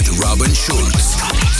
With Robin Schulz.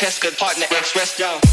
test, good partner, express down.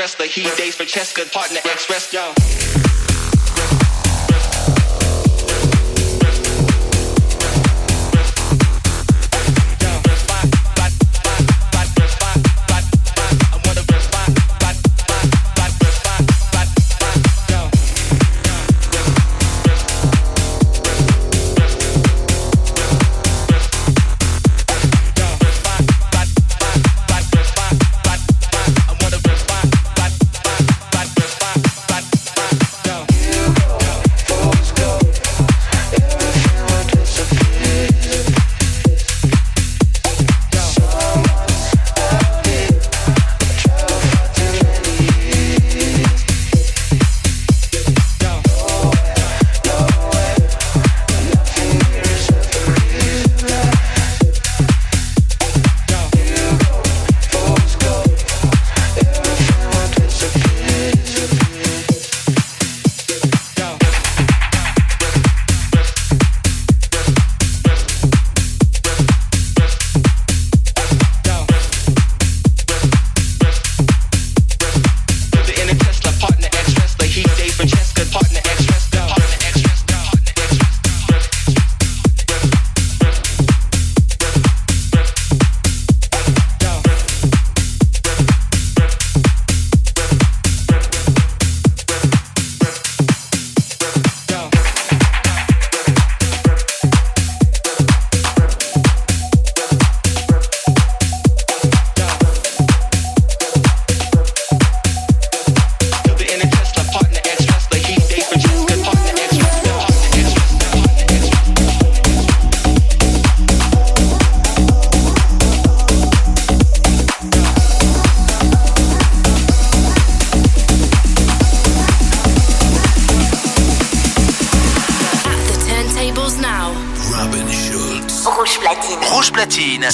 wrestler. heat days for Cheska, partner express wrestler.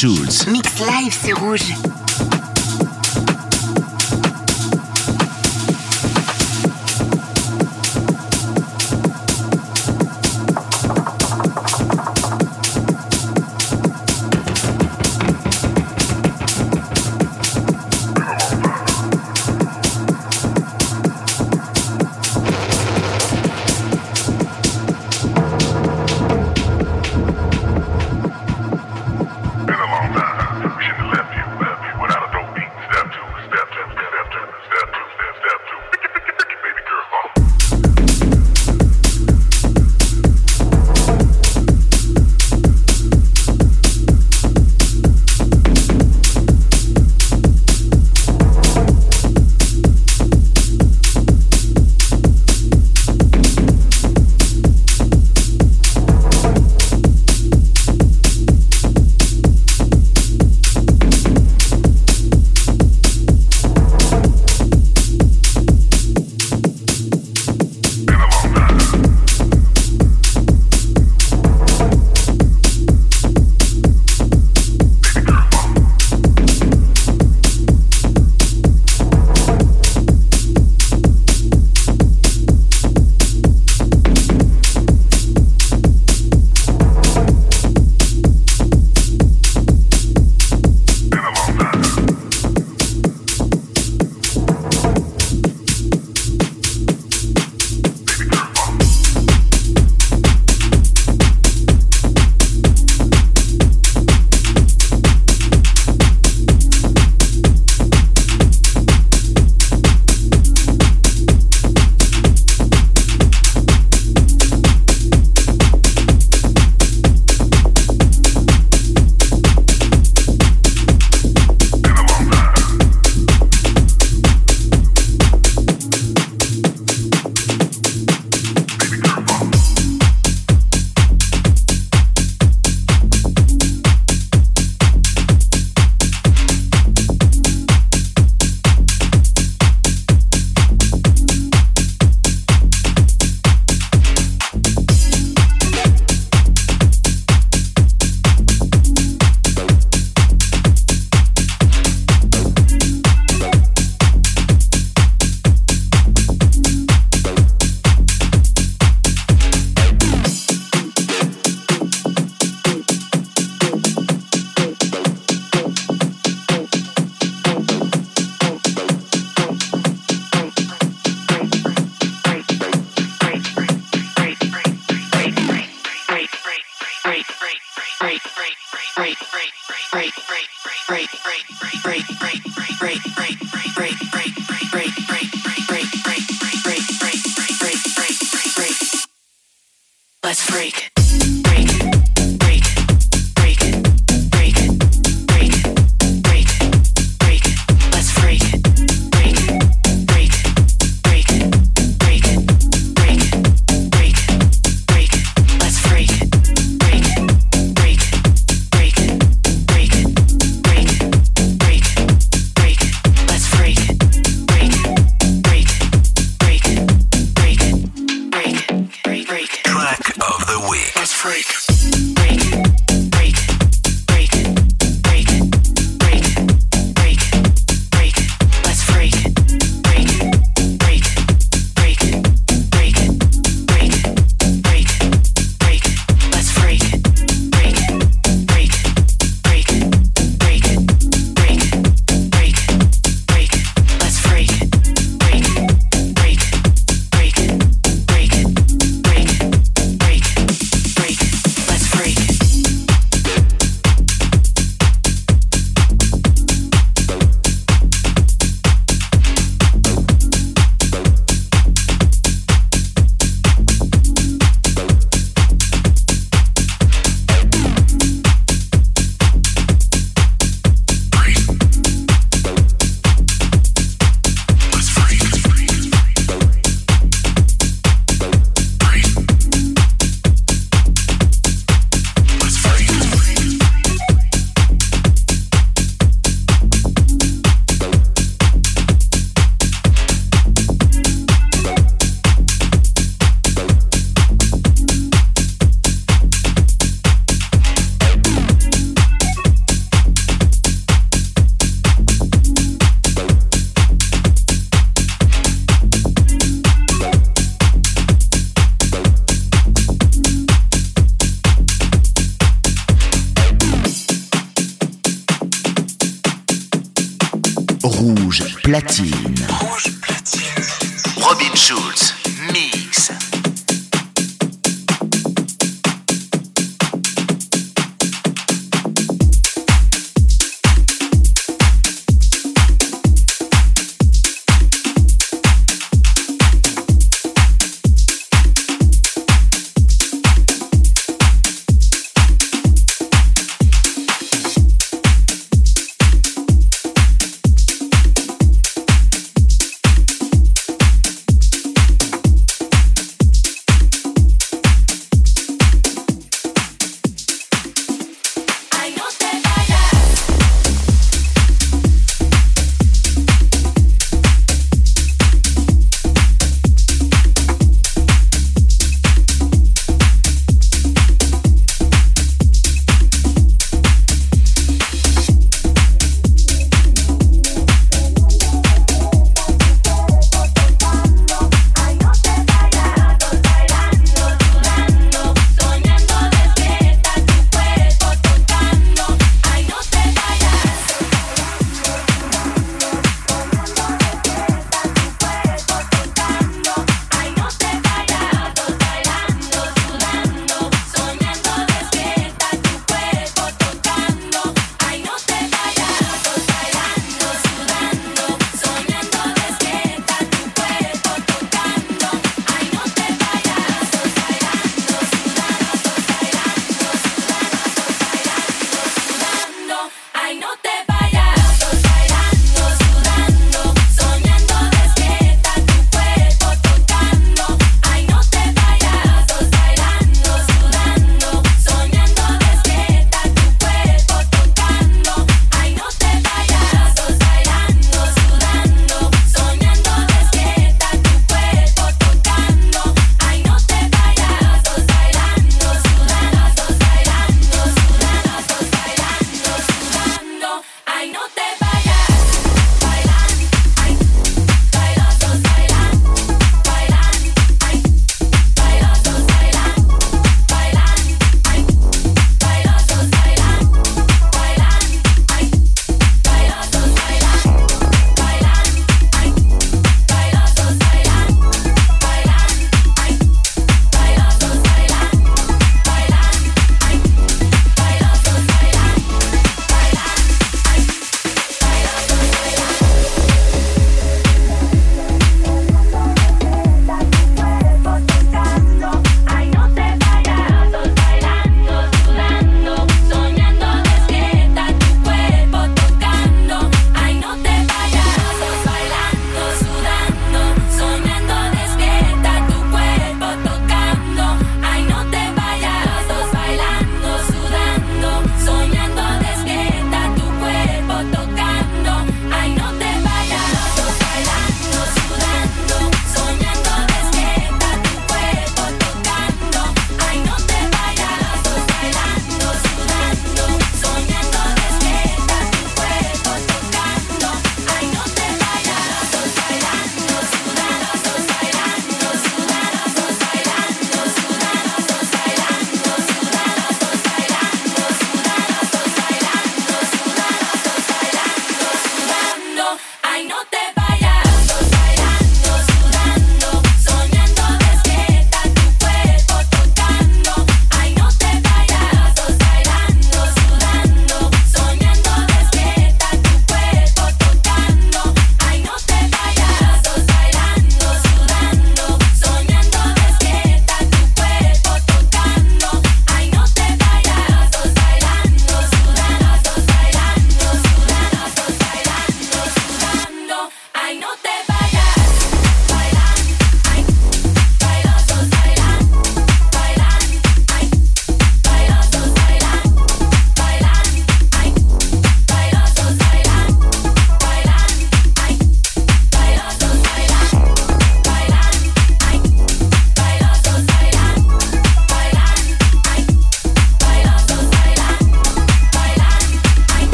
Schulz. Mix live sur Rouge.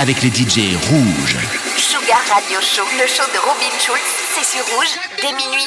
avec les DJ rouges. Sugar Radio Show, le show de Robin Schulz, c'est sur rouge dès minuit.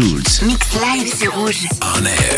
Mix live, c'est rouge. On air.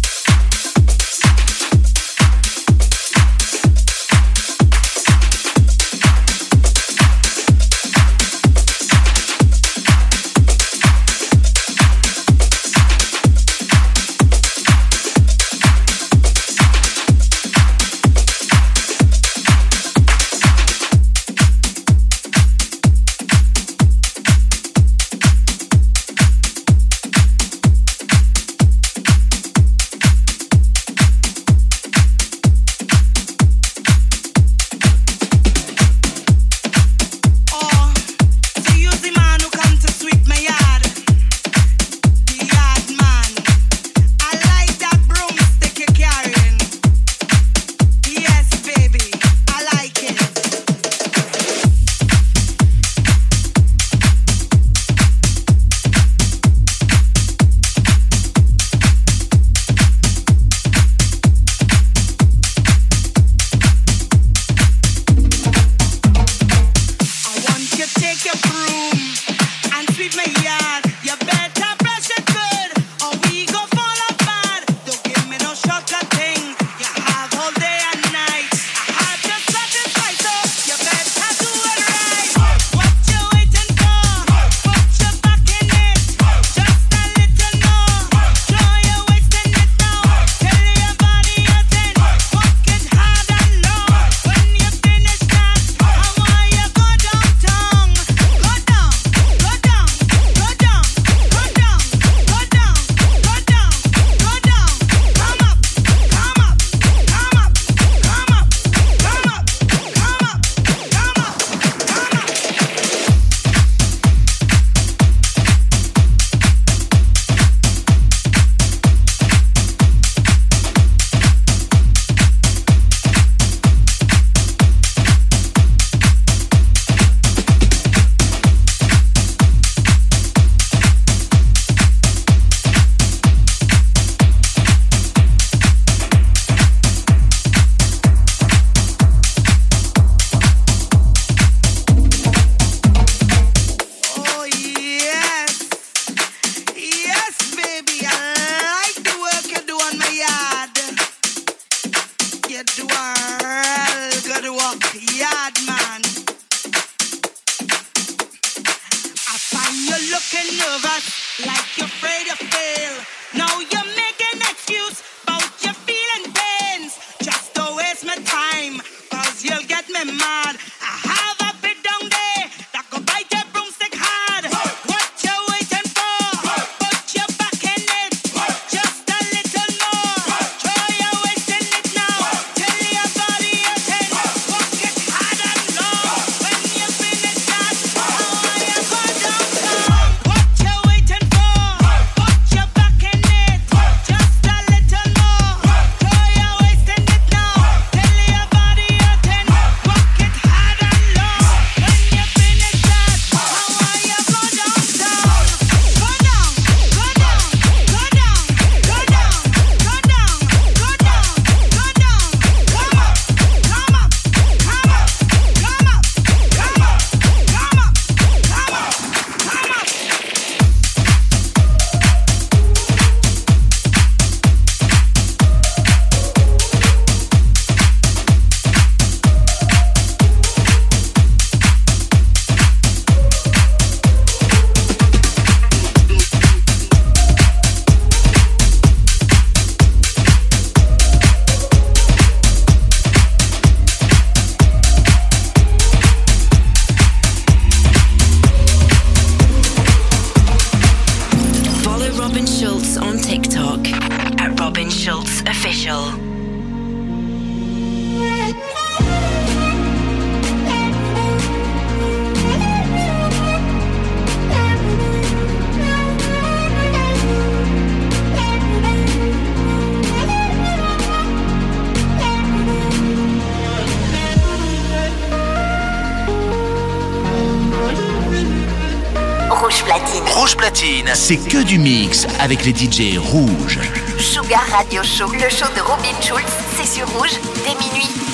du mix avec les DJ rouges. Sugar Radio Show, le show de Robin Schulz, c'est sur rouge dès minuit.